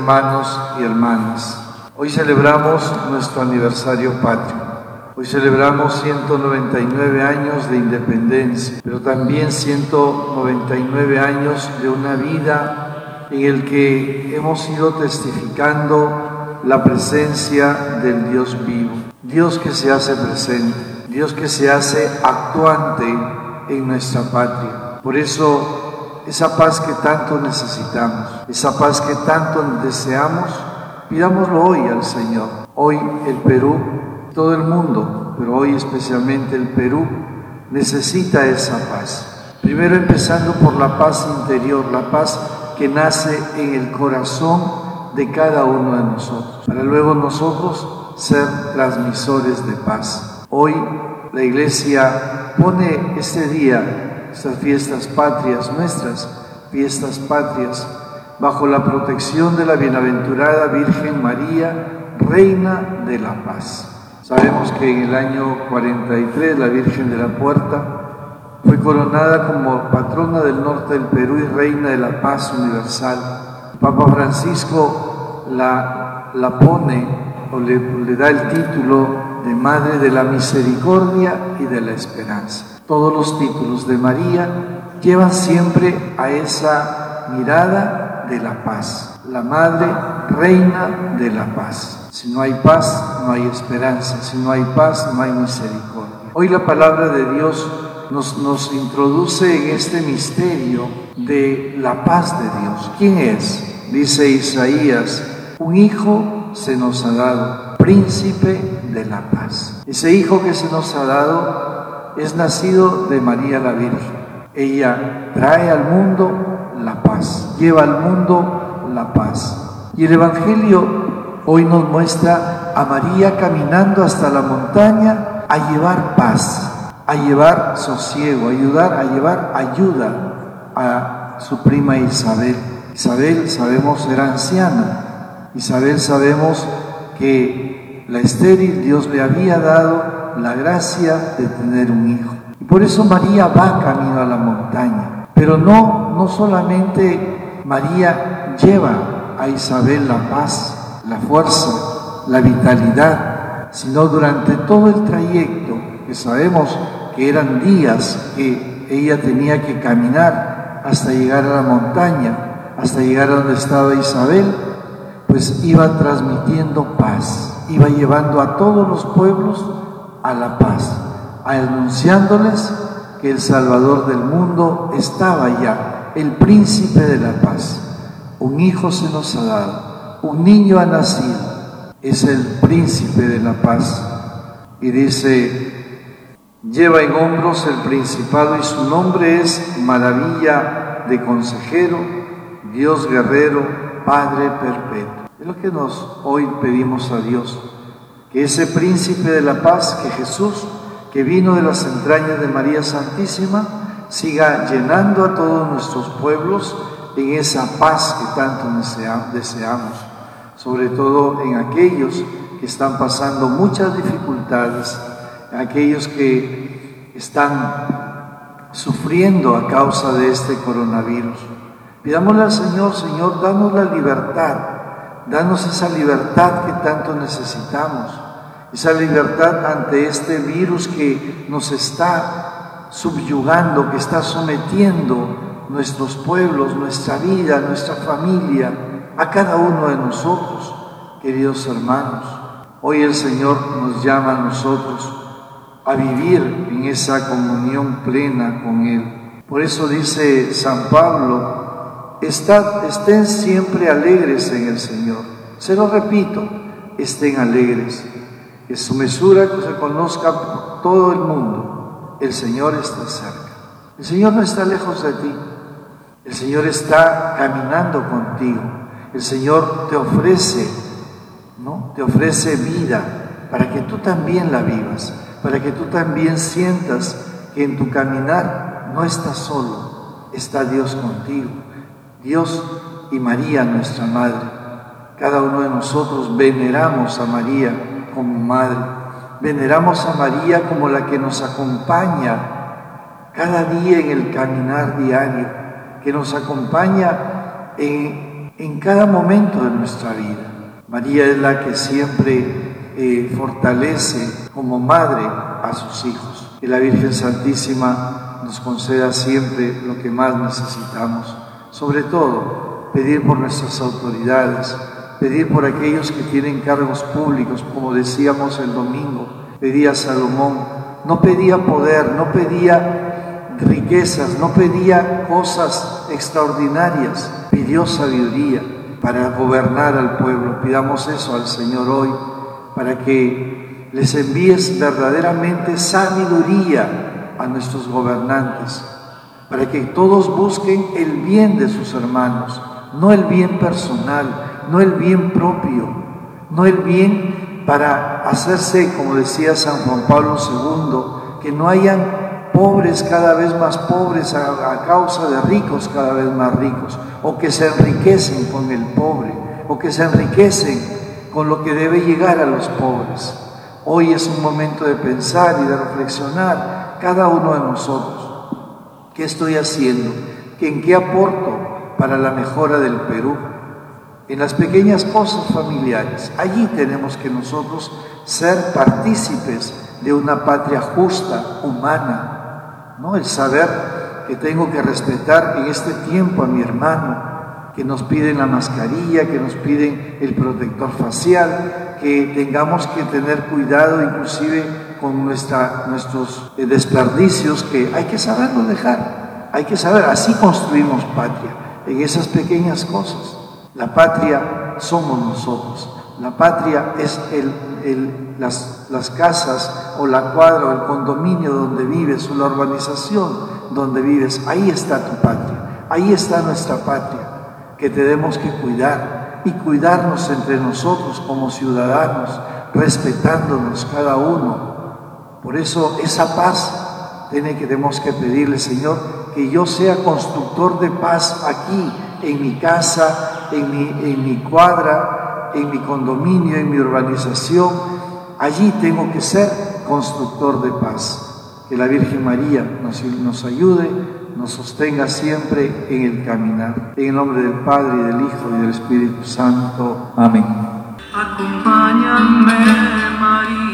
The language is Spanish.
hermanos y hermanas. Hoy celebramos nuestro aniversario patrio. Hoy celebramos 199 años de independencia, pero también 199 años de una vida en el que hemos ido testificando la presencia del Dios vivo. Dios que se hace presente, Dios que se hace actuante en nuestra patria. Por eso esa paz que tanto necesitamos, esa paz que tanto deseamos, pidámoslo hoy al Señor. Hoy el Perú, todo el mundo, pero hoy especialmente el Perú, necesita esa paz. Primero empezando por la paz interior, la paz que nace en el corazón de cada uno de nosotros, para luego nosotros ser transmisores de paz. Hoy la Iglesia pone este día estas fiestas patrias nuestras, fiestas patrias, bajo la protección de la bienaventurada Virgen María, Reina de la Paz. Sabemos que en el año 43 la Virgen de la Puerta fue coronada como patrona del norte del Perú y reina de la paz universal. Papa Francisco la, la pone o le, le da el título de Madre de la Misericordia y de la Esperanza. Todos los títulos de María llevan siempre a esa mirada de la paz. La Madre, Reina de la paz. Si no hay paz, no hay esperanza. Si no hay paz, no hay misericordia. Hoy la palabra de Dios nos, nos introduce en este misterio de la paz de Dios. ¿Quién es? Dice Isaías, un hijo se nos ha dado, príncipe de la paz. Ese hijo que se nos ha dado es nacido de María la Virgen. Ella trae al mundo la paz, lleva al mundo la paz. Y el Evangelio hoy nos muestra a María caminando hasta la montaña a llevar paz, a llevar sosiego, a ayudar, a llevar ayuda a su prima Isabel. Isabel sabemos era anciana. Isabel sabemos que la estéril Dios le había dado la gracia de tener un hijo. Y por eso María va camino a la montaña. Pero no, no solamente María lleva a Isabel la paz, la fuerza, la vitalidad, sino durante todo el trayecto, que sabemos que eran días que ella tenía que caminar hasta llegar a la montaña, hasta llegar a donde estaba Isabel, pues iba transmitiendo paz, iba llevando a todos los pueblos a la paz, anunciándoles que el Salvador del mundo estaba ya, el príncipe de la paz. Un hijo se nos ha dado, un niño ha nacido, es el príncipe de la paz. Y dice, lleva en hombros el principado y su nombre es maravilla de consejero, Dios guerrero, Padre perpetuo. Es lo que nos hoy pedimos a Dios que ese príncipe de la paz, que Jesús, que vino de las entrañas de María Santísima, siga llenando a todos nuestros pueblos en esa paz que tanto deseamos, sobre todo en aquellos que están pasando muchas dificultades, aquellos que están sufriendo a causa de este coronavirus. Pidámosle al Señor, Señor, danos la libertad Danos esa libertad que tanto necesitamos, esa libertad ante este virus que nos está subyugando, que está sometiendo nuestros pueblos, nuestra vida, nuestra familia, a cada uno de nosotros, queridos hermanos. Hoy el Señor nos llama a nosotros a vivir en esa comunión plena con Él. Por eso dice San Pablo, estén siempre alegres en el Señor. Se lo repito, estén alegres. Que su mesura se conozca por todo el mundo. El Señor está cerca. El Señor no está lejos de ti. El Señor está caminando contigo. El Señor te ofrece, ¿no? Te ofrece vida para que tú también la vivas, para que tú también sientas que en tu caminar no estás solo, está Dios contigo. Dios y María, nuestra Madre. Cada uno de nosotros veneramos a María como Madre. Veneramos a María como la que nos acompaña cada día en el caminar diario, que nos acompaña en, en cada momento de nuestra vida. María es la que siempre eh, fortalece como madre a sus hijos. Que la Virgen Santísima nos conceda siempre lo que más necesitamos. Sobre todo, pedir por nuestras autoridades, pedir por aquellos que tienen cargos públicos, como decíamos el domingo, pedía Salomón, no pedía poder, no pedía riquezas, no pedía cosas extraordinarias, pidió sabiduría para gobernar al pueblo. Pidamos eso al Señor hoy, para que les envíes verdaderamente sabiduría a nuestros gobernantes, para que todos busquen el bien de sus hermanos, no el bien personal, no el bien propio, no el bien para hacerse, como decía San Juan Pablo II, que no hayan pobres cada vez más pobres a, causa de ricos cada vez más ricos, o que se enriquecen con el pobre, o que se enriquecen con lo que debe llegar a los pobres. Hoy es un momento de pensar y de reflexionar cada uno de nosotros. ¿Qué estoy haciendo? ¿En qué aporto para la mejora del Perú? en las pequeñas cosas familiares. Allí tenemos que nosotros ser partícipes de una patria justa, humana, ¿no? El saber que tengo que respetar en este tiempo a mi hermano, que nos piden la mascarilla, que nos piden el protector facial, que tengamos que tener cuidado inclusive con nuestros eh, desperdicios, que hay que saberlo dejar, hay que saber, así construimos patria, en esas pequeñas cosas. La patria somos nosotros. La patria es el, las, las, casas o la cuadra o el condominio donde vives o la urbanización donde vives. Ahí está tu patria. Ahí está nuestra patria que tenemos que cuidar y cuidarnos entre nosotros como ciudadanos, respetándonos cada uno. Por eso esa paz tenemos que pedirle, Señor, que yo sea constructor de paz aquí en mi casa, en mi, en mi cuadra, en mi condominio, en mi urbanización. Allí tengo que ser constructor de paz. Que la Virgen María nos, nos ayude, nos sostenga siempre en el caminar. En el nombre del Padre, y del Hijo, y del Espíritu Santo. Amén. Acompáñame, María.